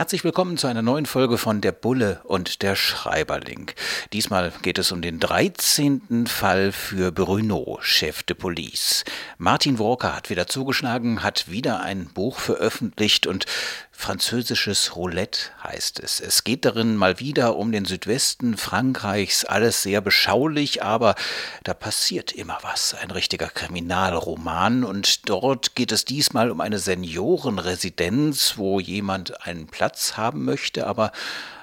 Herzlich willkommen zu einer neuen Folge von Der Bulle und der Schreiberling. Diesmal geht es um den 13. Fall für Bruno, Chef de Police. Martin Walker hat wieder zugeschlagen, hat wieder ein Buch veröffentlicht und Französisches Roulette heißt es. Es geht darin mal wieder um den Südwesten Frankreichs, alles sehr beschaulich, aber da passiert immer was. Ein richtiger Kriminalroman und dort geht es diesmal um eine Seniorenresidenz, wo jemand einen Platz haben möchte, aber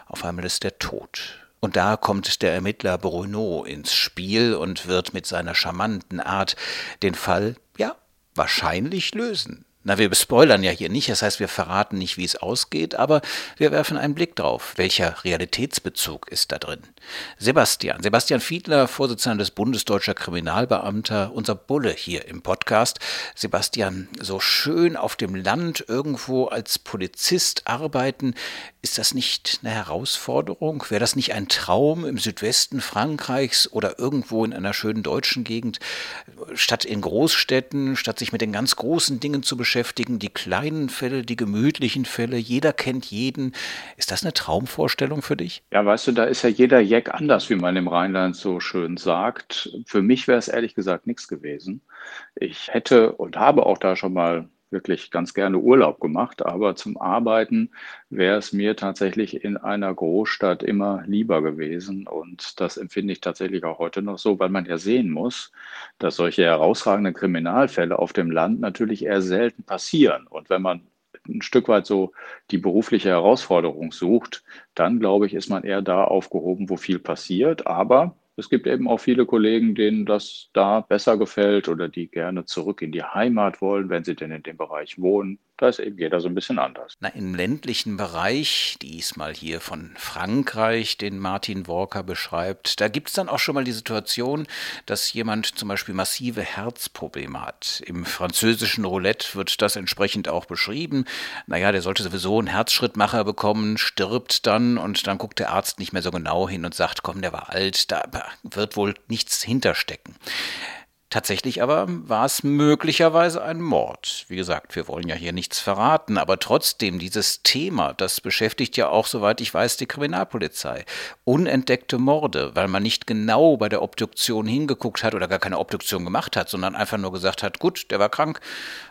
auf einmal ist der tot. Und da kommt der Ermittler Bruno ins Spiel und wird mit seiner charmanten Art den Fall, ja, wahrscheinlich lösen. Na, wir spoilern ja hier nicht, das heißt, wir verraten nicht, wie es ausgeht, aber wir werfen einen Blick drauf. Welcher Realitätsbezug ist da drin? Sebastian, Sebastian Fiedler, Vorsitzender des Bundesdeutscher Kriminalbeamter, unser Bulle hier im Podcast. Sebastian, so schön auf dem Land irgendwo als Polizist arbeiten, ist das nicht eine Herausforderung? Wäre das nicht ein Traum im Südwesten Frankreichs oder irgendwo in einer schönen deutschen Gegend, statt in Großstädten, statt sich mit den ganz großen Dingen zu beschäftigen? Beschäftigen, die kleinen Fälle, die gemütlichen Fälle, jeder kennt jeden. Ist das eine Traumvorstellung für dich? Ja, weißt du, da ist ja jeder Jack anders, wie man im Rheinland so schön sagt. Für mich wäre es ehrlich gesagt nichts gewesen. Ich hätte und habe auch da schon mal wirklich ganz gerne Urlaub gemacht, aber zum Arbeiten wäre es mir tatsächlich in einer Großstadt immer lieber gewesen. Und das empfinde ich tatsächlich auch heute noch so, weil man ja sehen muss, dass solche herausragenden Kriminalfälle auf dem Land natürlich eher selten passieren. Und wenn man ein Stück weit so die berufliche Herausforderung sucht, dann glaube ich, ist man eher da aufgehoben, wo viel passiert. Aber es gibt eben auch viele Kollegen, denen das da besser gefällt oder die gerne zurück in die Heimat wollen, wenn sie denn in dem Bereich wohnen. Da ist eben jeder so ein bisschen anders. Na, im ländlichen Bereich, diesmal hier von Frankreich, den Martin Walker beschreibt, da gibt es dann auch schon mal die Situation, dass jemand zum Beispiel massive Herzprobleme hat. Im französischen Roulette wird das entsprechend auch beschrieben. Naja, der sollte sowieso einen Herzschrittmacher bekommen, stirbt dann und dann guckt der Arzt nicht mehr so genau hin und sagt, komm, der war alt, da wird wohl nichts hinterstecken. Tatsächlich aber war es möglicherweise ein Mord. Wie gesagt, wir wollen ja hier nichts verraten, aber trotzdem dieses Thema, das beschäftigt ja auch, soweit ich weiß, die Kriminalpolizei. Unentdeckte Morde, weil man nicht genau bei der Obduktion hingeguckt hat oder gar keine Obduktion gemacht hat, sondern einfach nur gesagt hat, gut, der war krank,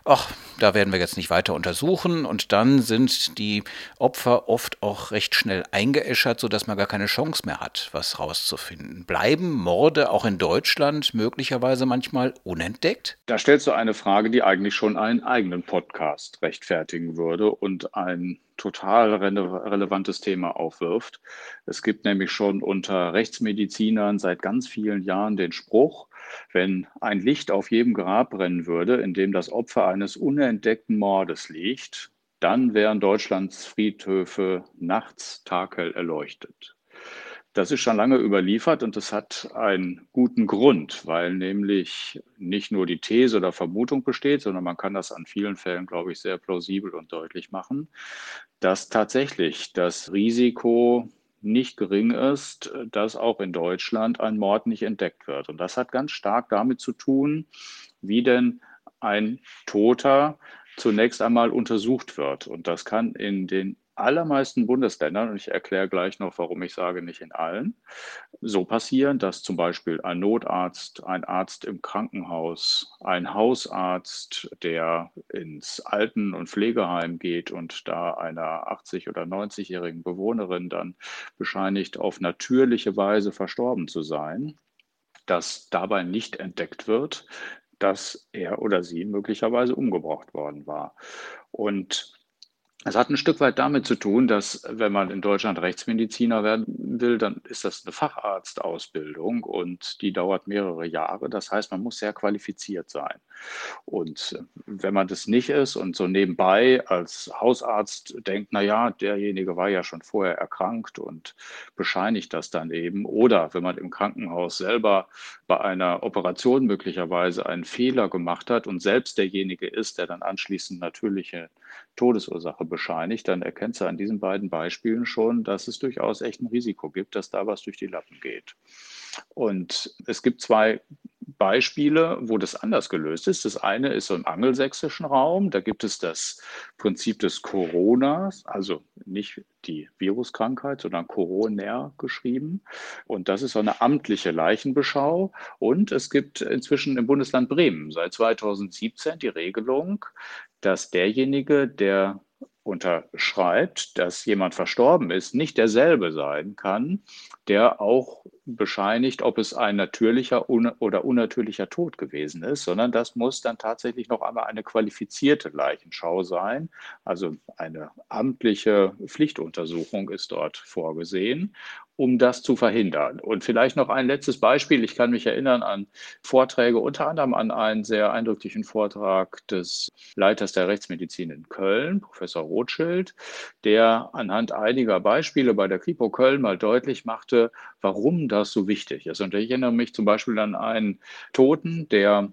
ach, da werden wir jetzt nicht weiter untersuchen und dann sind die Opfer oft auch recht schnell eingeäschert, sodass man gar keine Chance mehr hat, was rauszufinden. Bleiben Morde auch in Deutschland möglicherweise manchmal manchmal unentdeckt? Da stellst du eine Frage, die eigentlich schon einen eigenen Podcast rechtfertigen würde und ein total rele relevantes Thema aufwirft. Es gibt nämlich schon unter Rechtsmedizinern seit ganz vielen Jahren den Spruch, wenn ein Licht auf jedem Grab brennen würde, in dem das Opfer eines unentdeckten Mordes liegt, dann wären Deutschlands Friedhöfe nachts taghell erleuchtet. Das ist schon lange überliefert und das hat einen guten Grund, weil nämlich nicht nur die These oder Vermutung besteht, sondern man kann das an vielen Fällen, glaube ich, sehr plausibel und deutlich machen, dass tatsächlich das Risiko nicht gering ist, dass auch in Deutschland ein Mord nicht entdeckt wird. Und das hat ganz stark damit zu tun, wie denn ein Toter zunächst einmal untersucht wird. Und das kann in den allermeisten Bundesländern, und ich erkläre gleich noch, warum ich sage nicht in allen, so passieren, dass zum Beispiel ein Notarzt, ein Arzt im Krankenhaus, ein Hausarzt, der ins Alten- und Pflegeheim geht und da einer 80- oder 90-jährigen Bewohnerin dann bescheinigt, auf natürliche Weise verstorben zu sein, dass dabei nicht entdeckt wird, dass er oder sie möglicherweise umgebracht worden war. Und Es hat ein Stück weit damit zu tun, dass wenn man in Deutschland Rechtsmediziner werden will, dann ist das eine Facharztausbildung und die dauert mehrere Jahre. Das heißt, man muss sehr qualifiziert sein. Und wenn man das nicht ist und so nebenbei als Hausarzt denkt, na ja, derjenige war ja schon vorher erkrankt und bescheinigt das dann eben. Oder wenn man im Krankenhaus selber bei einer Operation möglicherweise einen Fehler gemacht hat und selbst derjenige ist, der dann anschließend natürliche Todesursache bescheinigt, dann erkennt sie an diesen beiden Beispielen schon, dass es durchaus echt ein Risiko gibt, dass da was durch die Lappen geht. Und es gibt zwei Beispiele, wo das anders gelöst ist. Das eine ist so im angelsächsischen Raum. Da gibt es das Prinzip des Coronas, also nicht die Viruskrankheit, sondern Coroner geschrieben. Und das ist so eine amtliche Leichenbeschau. Und es gibt inzwischen im Bundesland Bremen seit 2017 die Regelung, dass derjenige, der unterschreibt, dass jemand verstorben ist, nicht derselbe sein kann, der auch bescheinigt, ob es ein natürlicher oder unnatürlicher Tod gewesen ist, sondern das muss dann tatsächlich noch einmal eine qualifizierte Leichenschau sein. Also eine amtliche Pflichtuntersuchung ist dort vorgesehen um das zu verhindern. Und vielleicht noch ein letztes Beispiel. Ich kann mich erinnern an Vorträge, unter anderem an einen sehr eindrücklichen Vortrag des Leiters der Rechtsmedizin in Köln, Professor Rothschild, der anhand einiger Beispiele bei der Kripo Köln mal deutlich machte, warum das so wichtig ist. Und ich erinnere mich zum Beispiel an einen Toten, der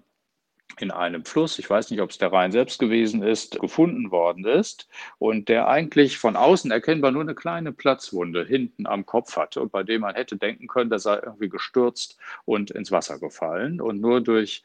in einem Fluss, ich weiß nicht, ob es der Rhein selbst gewesen ist, gefunden worden ist und der eigentlich von außen erkennbar nur eine kleine Platzwunde hinten am Kopf hatte und bei dem man hätte denken können, der sei irgendwie gestürzt und ins Wasser gefallen. Und nur durch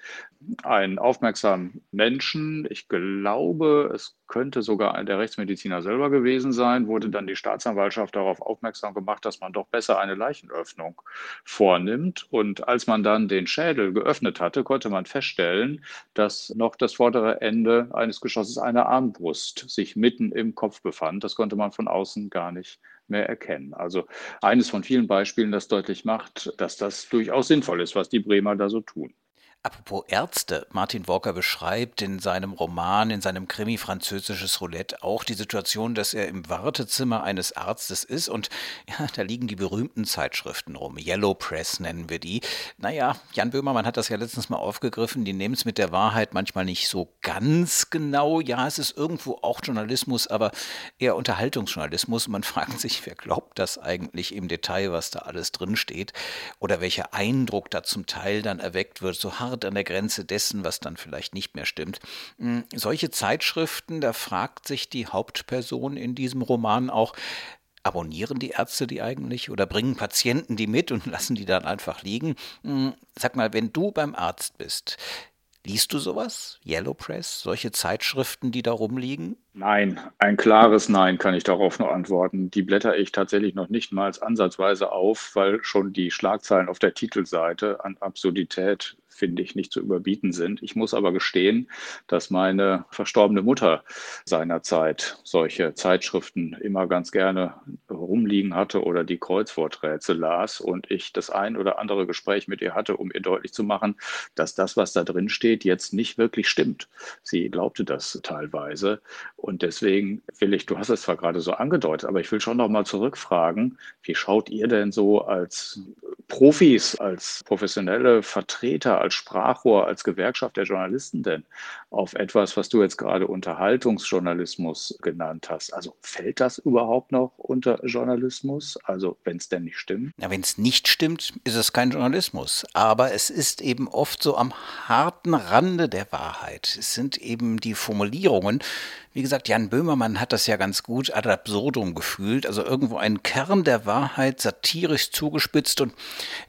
einen aufmerksamen Menschen, ich glaube, es könnte sogar der Rechtsmediziner selber gewesen sein, wurde dann die Staatsanwaltschaft darauf aufmerksam gemacht, dass man doch besser eine Leichenöffnung vornimmt. Und als man dann den Schädel geöffnet hatte, konnte man feststellen, dass noch das vordere Ende eines Geschosses einer Armbrust sich mitten im Kopf befand. Das konnte man von außen gar nicht mehr erkennen. Also eines von vielen Beispielen, das deutlich macht, dass das durchaus sinnvoll ist, was die Bremer da so tun. Apropos Ärzte, Martin Walker beschreibt in seinem Roman, in seinem Krimi Französisches Roulette auch die Situation, dass er im Wartezimmer eines Arztes ist und ja, da liegen die berühmten Zeitschriften rum. Yellow Press nennen wir die. Naja, Jan Böhmermann hat das ja letztens mal aufgegriffen, die nehmen es mit der Wahrheit manchmal nicht so ganz genau. Ja, es ist irgendwo auch Journalismus, aber eher Unterhaltungsjournalismus. Man fragt sich, wer glaubt das eigentlich im Detail, was da alles drinsteht oder welcher Eindruck da zum Teil dann erweckt wird, so hart hart an der Grenze dessen, was dann vielleicht nicht mehr stimmt. Hm, solche Zeitschriften, da fragt sich die Hauptperson in diesem Roman auch, abonnieren die Ärzte die eigentlich oder bringen Patienten die mit und lassen die dann einfach liegen? Hm, sag mal, wenn du beim Arzt bist, Liest du sowas? Yellow Press? Solche Zeitschriften, die da rumliegen? Nein, ein klares Nein kann ich darauf nur antworten. Die blätter ich tatsächlich noch nicht mal ansatzweise auf, weil schon die Schlagzeilen auf der Titelseite an Absurdität finde ich, nicht zu überbieten sind. Ich muss aber gestehen, dass meine verstorbene Mutter seinerzeit solche Zeitschriften immer ganz gerne rumliegen hatte oder die Kreuzworträtsel las und ich das ein oder andere Gespräch mit ihr hatte, um ihr deutlich zu machen, dass das, was da drin steht, jetzt nicht wirklich stimmt. Sie glaubte das teilweise deswegen will ich, du hast es zwar gerade so angedeutet, aber ich will schon noch mal zurückfragen, wie schaut ihr denn so als Profis, als professionelle Vertreter, als Sprachrohr, als Gewerkschaft der Journalisten denn auf etwas, was du jetzt gerade Unterhaltungsjournalismus genannt hast? Also fällt das überhaupt noch unter Journalismus? Also wenn es denn nicht stimmt? Ja, wenn es nicht stimmt, ist es kein Journalismus. Aber es ist eben oft so am harten Rande der Wahrheit. Es sind eben die Formulierungen, wie gesagt, Jan Böhmermann hat das ja ganz gut ad absurdum gefühlt, also irgendwo einen Kern der Wahrheit satirisch zugespitzt. Und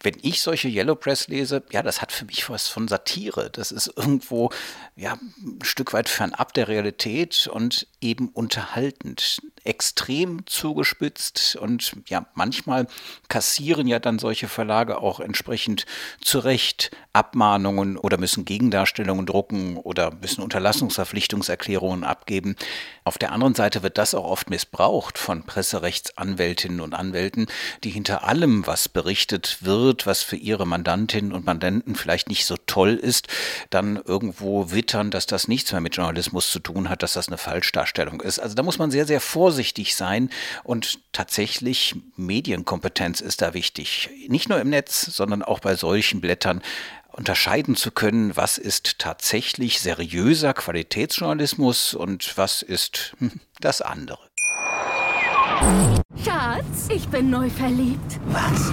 wenn ich solche Yellow Press lese, ja, das hat für mich was von Satire. Das ist irgendwo, ja, ein Stück weit fernab der Realität und eben unterhaltend. Extrem zugespitzt und ja, manchmal kassieren ja dann solche Verlage auch entsprechend zu Recht Abmahnungen oder müssen Gegendarstellungen drucken oder müssen Unterlassungsverpflichtungserklärungen abgeben. Auf der anderen Seite wird das auch oft missbraucht von Presserechtsanwältinnen und Anwälten, die hinter allem, was berichtet wird, was für ihre Mandantinnen und Mandanten vielleicht nicht so toll ist, dann irgendwo wittern, dass das nichts mehr mit Journalismus zu tun hat, dass das eine Falschdarstellung ist. Also da muss man sehr, sehr vorsichtig sein und tatsächlich Medienkompetenz ist da wichtig. Nicht nur im Netz, sondern auch bei solchen Blättern unterscheiden zu können, was ist tatsächlich seriöser Qualitätsjournalismus und was ist das andere. Schatz, ich bin neu verliebt. Was?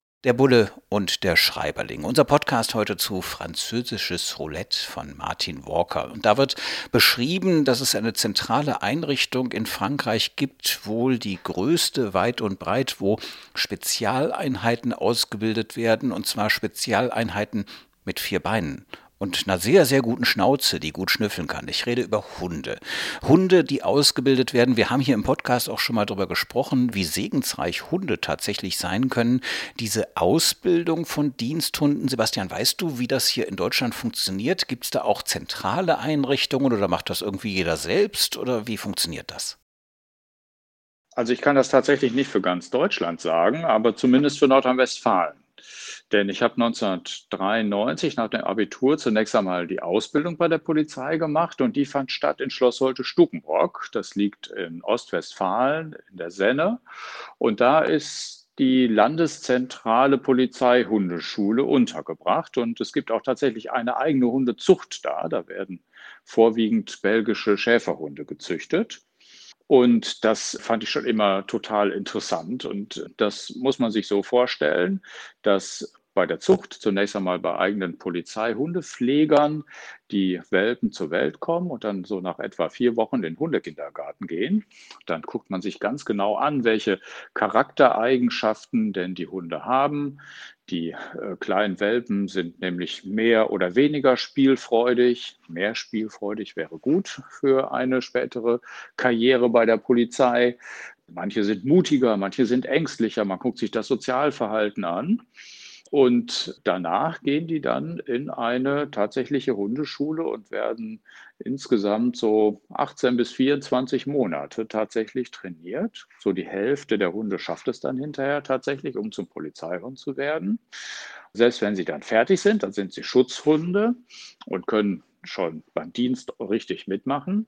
Der Bulle und der Schreiberling. Unser Podcast heute zu Französisches Roulette von Martin Walker. Und da wird beschrieben, dass es eine zentrale Einrichtung in Frankreich gibt, wohl die größte weit und breit, wo Spezialeinheiten ausgebildet werden, und zwar Spezialeinheiten mit vier Beinen und einer sehr, sehr guten Schnauze, die gut schnüffeln kann. Ich rede über Hunde. Hunde, die ausgebildet werden. Wir haben hier im Podcast auch schon mal darüber gesprochen, wie segensreich Hunde tatsächlich sein können. Diese Ausbildung von Diensthunden, Sebastian, weißt du, wie das hier in Deutschland funktioniert? Gibt es da auch zentrale Einrichtungen oder macht das irgendwie jeder selbst oder wie funktioniert das? Also ich kann das tatsächlich nicht für ganz Deutschland sagen, aber zumindest für Nordrhein-Westfalen. Denn ich habe 1993 nach dem Abitur zunächst einmal die Ausbildung bei der Polizei gemacht und die fand statt in Schloss Holte-Stukenbrock. Das liegt in Ostwestfalen in der Senne. Und da ist die Landeszentrale Polizei Hundeschule untergebracht. Und es gibt auch tatsächlich eine eigene Hundezucht da. Da werden vorwiegend belgische Schäferhunde gezüchtet. Und das fand ich schon immer total interessant. Und das muss man sich so vorstellen, dass bei der Zucht, zunächst einmal bei eigenen Polizeihundepflegern, die Welpen zur Welt kommen und dann so nach etwa vier Wochen in den Hundekindergarten gehen. Dann guckt man sich ganz genau an, welche Charaktereigenschaften denn die Hunde haben. Die äh, kleinen Welpen sind nämlich mehr oder weniger spielfreudig. Mehr spielfreudig wäre gut für eine spätere Karriere bei der Polizei. Manche sind mutiger, manche sind ängstlicher. Man guckt sich das Sozialverhalten an. Und danach gehen die dann in eine tatsächliche Hundeschule und werden insgesamt so 18 bis 24 Monate tatsächlich trainiert. So die Hälfte der Hunde schafft es dann hinterher tatsächlich, um zum Polizeihund zu werden. Selbst wenn sie dann fertig sind, dann sind sie Schutzhunde und können schon beim Dienst richtig mitmachen.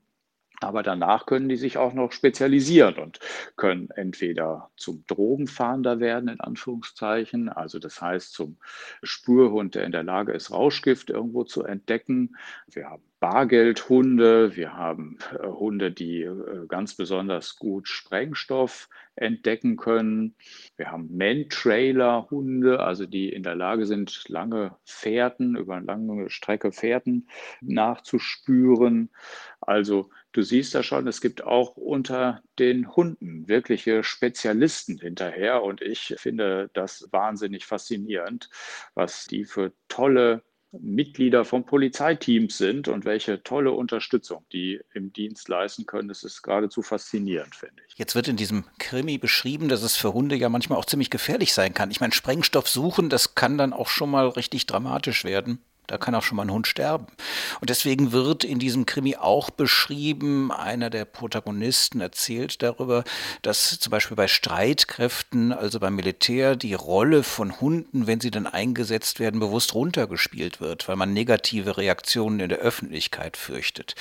Aber danach können die sich auch noch spezialisieren und können entweder zum Drogenfahnder werden, in Anführungszeichen, also das heißt zum Spürhund, der in der Lage ist, Rauschgift irgendwo zu entdecken. Wir haben Bargeldhunde, wir haben äh, Hunde, die äh, ganz besonders gut Sprengstoff entdecken können. Wir haben Man-Trailer-Hunde, also die in der Lage sind, lange Fährten, über eine lange Strecke Fährten nachzuspüren. Also du siehst da schon, es gibt auch unter den Hunden wirkliche Spezialisten hinterher und ich finde das wahnsinnig faszinierend, was die für tolle Mitglieder von Polizeiteams sind und welche tolle Unterstützung die im Dienst leisten können. Das ist geradezu faszinierend, finde ich. Jetzt wird in diesem Krimi beschrieben, dass es für Hunde ja manchmal auch ziemlich gefährlich sein kann. Ich meine, Sprengstoff suchen, das kann dann auch schon mal richtig dramatisch werden. Da kann auch schon mal ein Hund sterben. Und deswegen wird in diesem Krimi auch beschrieben, einer der Protagonisten erzählt darüber, dass zum Beispiel bei Streitkräften, also beim Militär, die Rolle von Hunden, wenn sie dann eingesetzt werden, bewusst runtergespielt wird, weil man negative Reaktionen in der Öffentlichkeit fürchtet.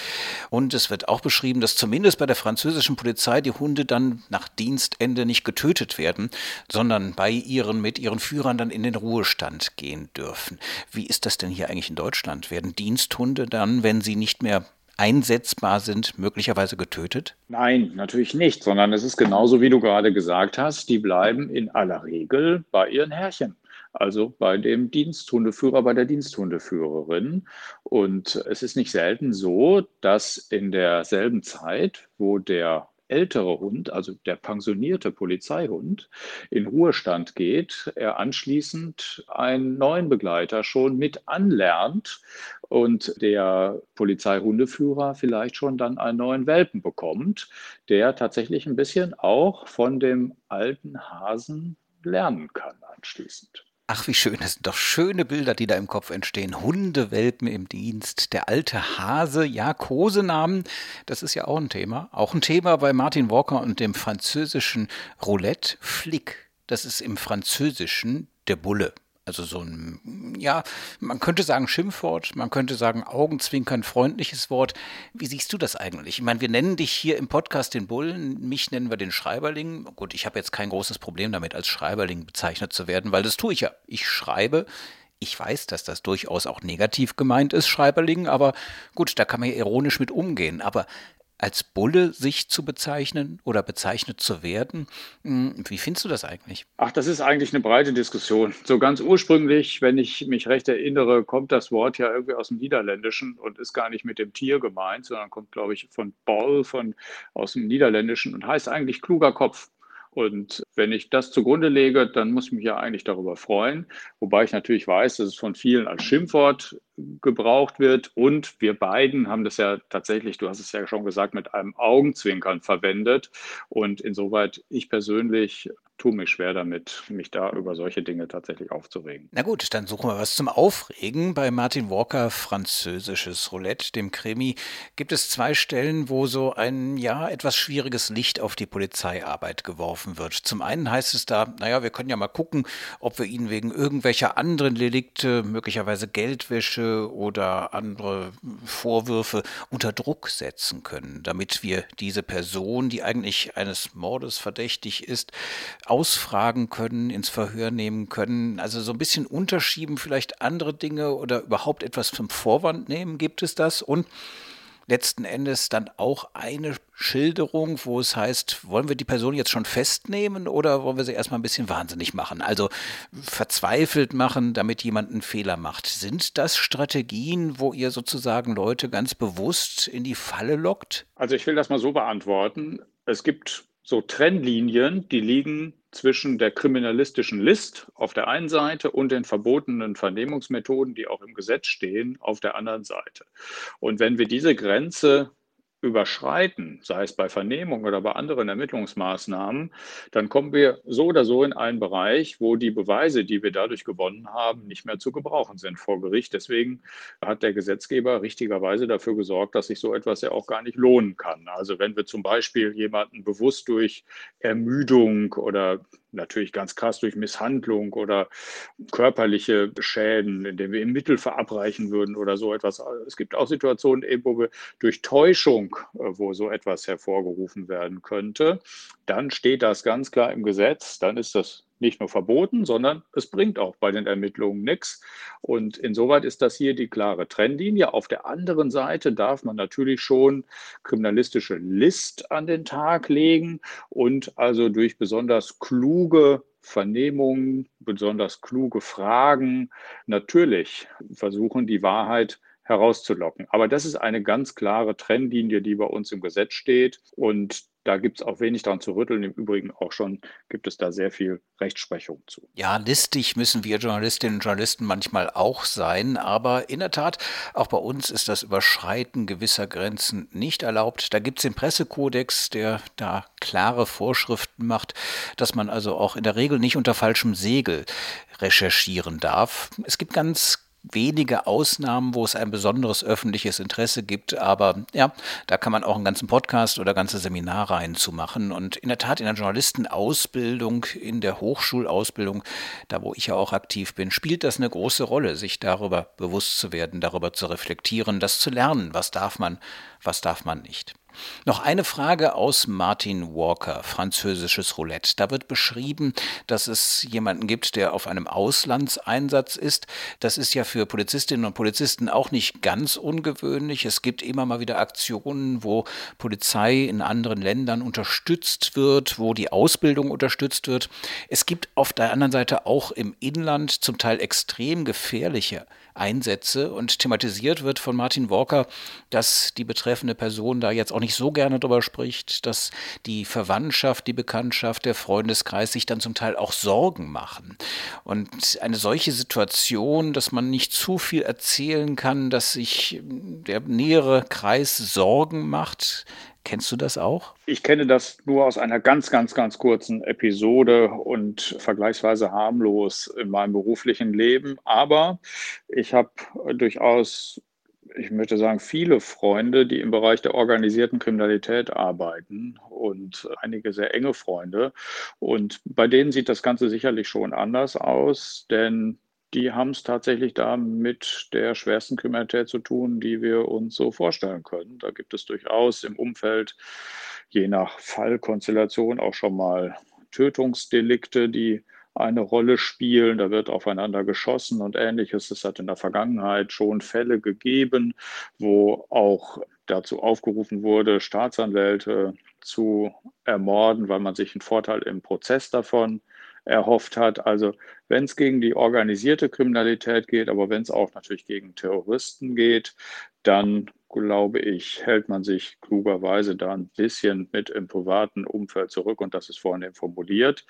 Und es wird auch beschrieben, dass zumindest bei der französischen Polizei die Hunde dann nach Dienstende nicht getötet werden, sondern bei ihren, mit ihren Führern dann in den Ruhestand gehen dürfen. Wie ist das denn hier eigentlich in Deutschland? Werden Diensthunde dann, wenn sie nicht mehr einsetzbar sind, möglicherweise getötet? Nein, natürlich nicht, sondern es ist genauso, wie du gerade gesagt hast, die bleiben in aller Regel bei ihren Herrchen. Also bei dem Diensthundeführer, bei der Diensthundeführerin. Und es ist nicht selten so, dass in derselben Zeit, wo der ältere Hund, also der pensionierte Polizeihund, in Ruhestand geht, er anschließend einen neuen Begleiter schon mit anlernt und der Polizeihundeführer vielleicht schon dann einen neuen Welpen bekommt, der tatsächlich ein bisschen auch von dem alten Hasen lernen kann anschließend. Ach, wie schön. Das sind doch schöne Bilder, die da im Kopf entstehen. Hundewelpen im Dienst, der alte Hase, ja, Kosenamen, das ist ja auch ein Thema. Auch ein Thema bei Martin Walker und dem französischen Roulette Flick. Das ist im Französischen der Bulle. Also so ein, ja, man könnte sagen Schimpfwort, man könnte sagen Augenzwinkern, freundliches Wort. Wie siehst du das eigentlich? Ich meine, wir nennen dich hier im Podcast den Bullen, mich nennen wir den Schreiberling. Gut, ich habe jetzt kein großes Problem damit, als Schreiberling bezeichnet zu werden, weil das tue ich ja. Ich schreibe. Ich weiß, dass das durchaus auch negativ gemeint ist, Schreiberling, aber gut, da kann man ja ironisch mit umgehen. Aber als Bulle sich zu bezeichnen oder bezeichnet zu werden. Hm, wie findest du das eigentlich? Ach, das ist eigentlich eine breite Diskussion. So ganz ursprünglich, wenn ich mich recht erinnere, kommt das Wort ja irgendwie aus dem Niederländischen und ist gar nicht mit dem Tier gemeint, sondern kommt, glaube ich, von Boll, von, aus dem Niederländischen und heißt eigentlich kluger Kopf. Und wenn ich das zugrunde lege, dann muss ich mich ja eigentlich darüber freuen. Wobei ich natürlich weiß, dass es von vielen als Schimpfwort gebraucht wird. Und wir beiden haben das ja tatsächlich, du hast es ja schon gesagt, mit einem Augenzwinkern verwendet. Und insoweit ich persönlich tue mich schwer damit, mich da über solche Dinge tatsächlich aufzuregen. Na gut, dann suchen wir was zum Aufregen. Bei Martin Walker, französisches Roulette, dem Krimi, gibt es zwei Stellen, wo so ein, ja, etwas schwieriges Licht auf die Polizeiarbeit geworfen wird. Zum einen heißt es da, naja, wir können ja mal gucken, ob wir ihn wegen irgendwelcher anderen Delikte, möglicherweise Geldwäsche oder andere Vorwürfe unter Druck setzen können, damit wir diese Person, die eigentlich eines Mordes verdächtig ist, ausfragen können, ins Verhör nehmen können. Also so ein bisschen unterschieben, vielleicht andere Dinge oder überhaupt etwas zum Vorwand nehmen, gibt es das. Und letzten Endes dann auch eine Schilderung, wo es heißt, wollen wir die Person jetzt schon festnehmen oder wollen wir sie erstmal ein bisschen wahnsinnig machen? Also verzweifelt machen, damit jemand einen Fehler macht. Sind das Strategien, wo ihr sozusagen Leute ganz bewusst in die Falle lockt? Also ich will das mal so beantworten. Es gibt so Trennlinien, die liegen zwischen der kriminalistischen List auf der einen Seite und den verbotenen Vernehmungsmethoden, die auch im Gesetz stehen, auf der anderen Seite. Und wenn wir diese Grenze überschreiten, sei es bei Vernehmung oder bei anderen Ermittlungsmaßnahmen, dann kommen wir so oder so in einen Bereich, wo die Beweise, die wir dadurch gewonnen haben, nicht mehr zu gebrauchen sind vor Gericht. Deswegen hat der Gesetzgeber richtigerweise dafür gesorgt, dass sich so etwas ja auch gar nicht lohnen kann. Also wenn wir zum Beispiel jemanden bewusst durch Ermüdung oder natürlich ganz krass durch Misshandlung oder körperliche Schäden, indem wir ihm Mittel verabreichen würden oder so etwas. Es gibt auch Situationen, wo wir durch Täuschung, äh, wo so etwas hervorgerufen werden könnte, dann steht das ganz klar im Gesetz, dann ist das nicht nur verboten, sondern es bringt auch bei den Ermittlungen nichts. Und insoweit ist das hier die klare Trennlinie. Auf der anderen Seite darf man natürlich schon kriminalistische List an den Tag legen und also durch besonders kluge Vernehmungen, besonders kluge Fragen natürlich versuchen, die Wahrheit herauszulocken. Aber das ist eine ganz klare Trennlinie, die bei uns im Gesetz steht. Und da gibt es auch wenig dran zu rütteln. Im Übrigen auch schon gibt es da sehr viel Rechtsprechung zu. Ja, listig müssen wir Journalistinnen und Journalisten manchmal auch sein. Aber in der Tat, auch bei uns ist das Überschreiten gewisser Grenzen nicht erlaubt. Da gibt es den Pressekodex, der da klare Vorschriften macht, dass man also auch in der Regel nicht unter falschem Segel recherchieren darf. Es gibt ganz wenige Ausnahmen, wo es ein besonderes öffentliches Interesse gibt. Aber ja, da kann man auch einen ganzen Podcast oder ganze Seminarreihen zu machen. Und in der Tat in der Journalistenausbildung, in der Hochschulausbildung, da wo ich ja auch aktiv bin, spielt das eine große Rolle, sich darüber bewusst zu werden, darüber zu reflektieren, das zu lernen. Was darf man, was darf man nicht. Noch eine Frage aus Martin Walker, französisches Roulette. Da wird beschrieben, dass es jemanden gibt, der auf einem Auslandseinsatz ist. Das ist ja für Polizistinnen und Polizisten auch nicht ganz ungewöhnlich. Es gibt immer mal wieder Aktionen, wo Polizei in anderen Ländern unterstützt wird, wo die Ausbildung unterstützt wird. Es gibt auf der anderen Seite auch im Inland zum Teil extrem gefährliche Einsätze und thematisiert wird von Martin Walker, dass die betreffende Person da jetzt auch nicht so gerne drüber spricht, dass die Verwandtschaft, die Bekanntschaft, der Freundeskreis sich dann zum Teil auch Sorgen machen. Und eine solche Situation, dass man nicht zu viel erzählen kann, dass sich der nähere Kreis Sorgen macht, Kennst du das auch? Ich kenne das nur aus einer ganz, ganz, ganz kurzen Episode und vergleichsweise harmlos in meinem beruflichen Leben. Aber ich habe durchaus, ich möchte sagen, viele Freunde, die im Bereich der organisierten Kriminalität arbeiten und einige sehr enge Freunde. Und bei denen sieht das Ganze sicherlich schon anders aus, denn die haben es tatsächlich da mit der schwersten Kriminalität zu tun, die wir uns so vorstellen können. Da gibt es durchaus im Umfeld, je nach Fallkonstellation, auch schon mal Tötungsdelikte, die eine Rolle spielen. Da wird aufeinander geschossen und ähnliches. Es hat in der Vergangenheit schon Fälle gegeben, wo auch dazu aufgerufen wurde, Staatsanwälte zu ermorden, weil man sich einen Vorteil im Prozess davon erhofft hat. Also wenn es gegen die organisierte Kriminalität geht, aber wenn es auch natürlich gegen Terroristen geht, dann glaube ich, hält man sich klugerweise da ein bisschen mit im privaten Umfeld zurück und das ist vornehm formuliert.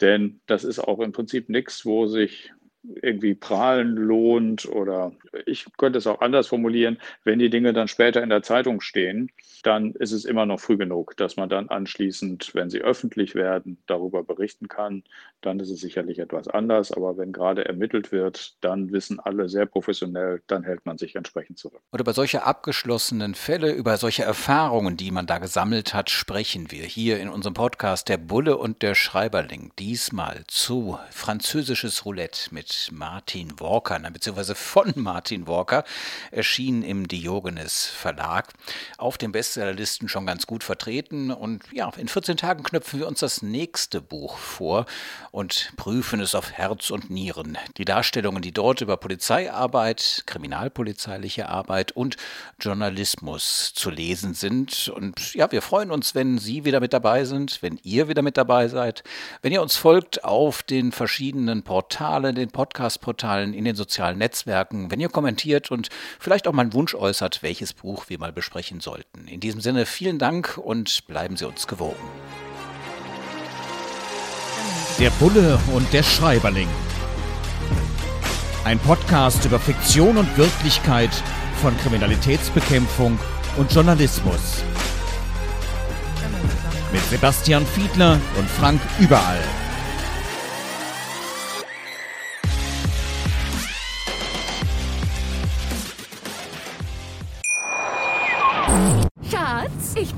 Denn das ist auch im Prinzip nichts, wo sich irgendwie prahlen lohnt oder ich könnte es auch anders formulieren, wenn die Dinge dann später in der Zeitung stehen, dann ist es immer noch früh genug, dass man dann anschließend, wenn sie öffentlich werden, darüber berichten kann. Dann ist es sicherlich etwas anders, aber wenn gerade ermittelt wird, dann wissen alle sehr professionell, dann hält man sich entsprechend zurück. Und über solche abgeschlossenen Fälle, über solche Erfahrungen, die man da gesammelt hat, sprechen wir hier in unserem Podcast Der Bulle und der Schreiberling. Diesmal zu französisches Roulette mit Martin Walker, beziehungsweise von Martin Walker, erschien im Diogenes Verlag. Auf den Bestsellerlisten schon ganz gut vertreten. Und ja, in 14 Tagen knöpfen wir uns das nächste Buch vor und prüfen es auf Herz und Nieren. Die Darstellungen, die dort über Polizeiarbeit, kriminalpolizeiliche Arbeit und Journalismus zu lesen sind. Und ja, wir freuen uns, wenn Sie wieder mit dabei sind, wenn ihr wieder mit dabei seid, wenn ihr uns folgt auf den verschiedenen Portalen, den Podcast-Portalen, in den sozialen Netzwerken, wenn ihr kommentiert und vielleicht auch mal einen Wunsch äußert, welches Buch wir mal besprechen sollten. In diesem Sinne vielen Dank und bleiben Sie uns gewogen. Der Bulle und der Schreiberling. Ein Podcast über Fiktion und Wirklichkeit von Kriminalitätsbekämpfung und Journalismus. Mit Sebastian Fiedler und Frank Überall.